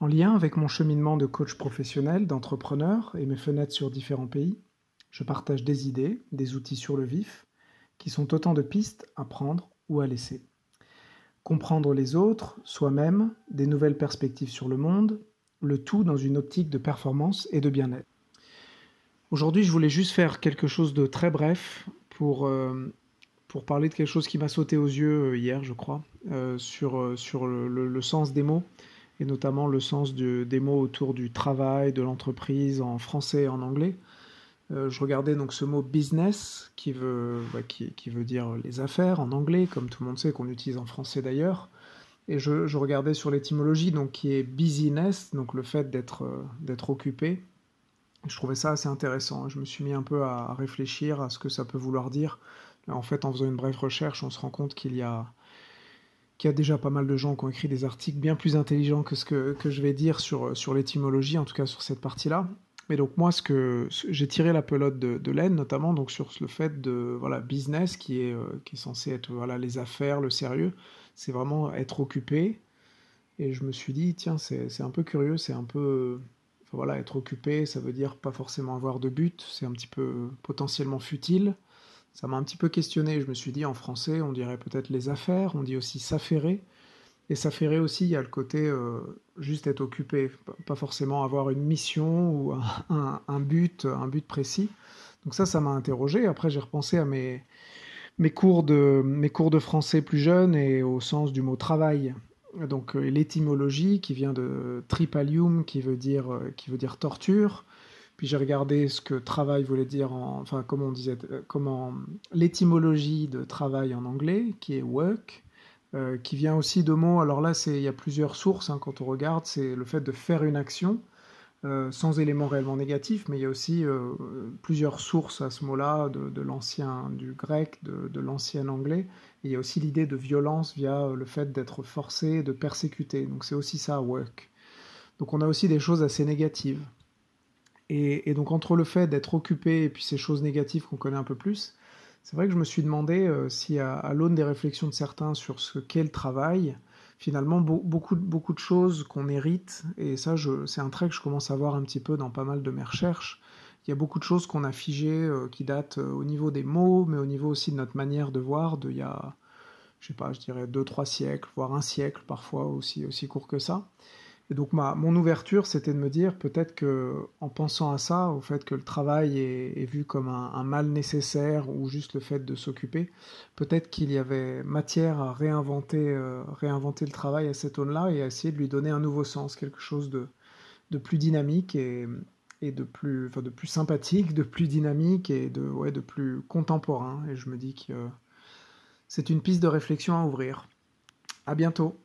En lien avec mon cheminement de coach professionnel, d'entrepreneur et mes fenêtres sur différents pays, je partage des idées, des outils sur le vif, qui sont autant de pistes à prendre ou à laisser. Comprendre les autres, soi-même, des nouvelles perspectives sur le monde, le tout dans une optique de performance et de bien-être. Aujourd'hui, je voulais juste faire quelque chose de très bref pour, euh, parler de quelque chose qui m'a sauté aux yeux euh, hier, je crois, euh, sur le, sens des mots, et notamment le sens des mots autour du travail, de l'entreprise en français et en anglais. je regardais donc ce mot business qui veut, qui, veut dire les affaires en anglais, comme tout le monde sait qu'on utilise en français d'ailleurs. Et je, regardais sur l'étymologie, donc qui est business, donc le fait d'être d'être occupé, je trouvais ça assez intéressant. Je me suis mis un peu à réfléchir à ce que ça peut vouloir dire. En fait, en faisant une brève recherche, on se rend compte qu'il y a, qu'il y a déjà pas mal de gens qui ont écrit des articles bien plus intelligents que ce que, que je vais dire sur, sur l'étymologie, en tout cas sur cette partie-là. Mais donc moi, ce que j'ai tiré la pelote de, de laine, notamment donc sur le fait de voilà business qui est, euh, qui est censé être voilà les affaires, le sérieux, c'est vraiment être occupé. Et je me suis dit tiens c'est un peu curieux, c'est un peu voilà, être occupé, ça veut dire pas forcément avoir de but, c'est un petit peu potentiellement futile. Ça m'a un petit peu questionné, je me suis dit en français, on dirait peut-être les affaires, on dit aussi s'affairer. Et s'affairer aussi, il y a le côté euh, juste être occupé, pas forcément avoir une mission ou un, but, un but précis. Donc ça, ça m'a interrogé. Après, j'ai repensé à mes, mes, cours de, mes cours de français plus jeunes et au sens du mot travail donc euh, l'étymologie qui vient de tripalium qui veut dire euh, qui veut dire torture. Puis j'ai regardé ce que travail voulait dire en enfin comment on disait euh, comment l'étymologie de travail en anglais qui est work qui vient aussi de mots alors là c'est il y a plusieurs sources hein, quand on regarde c'est le fait de faire une action euh, sans éléments réellement négatifs, mais il y a aussi euh, plusieurs sources à ce mot-là, de, l'ancien, du grec, de, l'ancien anglais. il y a aussi l'idée de violence via le fait d'être forcé, de persécuter. Donc c'est aussi ça, work. Donc on a aussi des choses assez négatives. Et, donc entre le fait d'être occupé et puis ces choses négatives qu'on connaît un peu plus, c'est vrai que je me suis demandé euh, si à l'aune des réflexions de certains sur ce qu'est le travail, finalement beaucoup, beaucoup de choses qu'on hérite, et ça c'est un trait que je commence à voir un petit peu dans pas mal de mes recherches. Il y a beaucoup de choses qu'on a figées euh, qui datent euh, au niveau des mots, mais au niveau aussi de notre manière de voir, de il y a, je sais pas, je dirais deux, trois siècles, voire un siècle parfois aussi, aussi court que ça. Et donc ma, mon ouverture, c'était de me dire peut-être que en pensant à ça, au fait que le travail est, vu comme un, mal nécessaire ou juste le fait de s'occuper, peut-être qu'il y avait matière à réinventer, euh, réinventer le travail à cette aune-là et à essayer de lui donner un nouveau sens, quelque chose de, de plus dynamique et, et de, plus, enfin de plus sympathique, de plus dynamique et de, ouais, de plus contemporain. Et je me dis que c'est une piste de réflexion à ouvrir. À bientôt.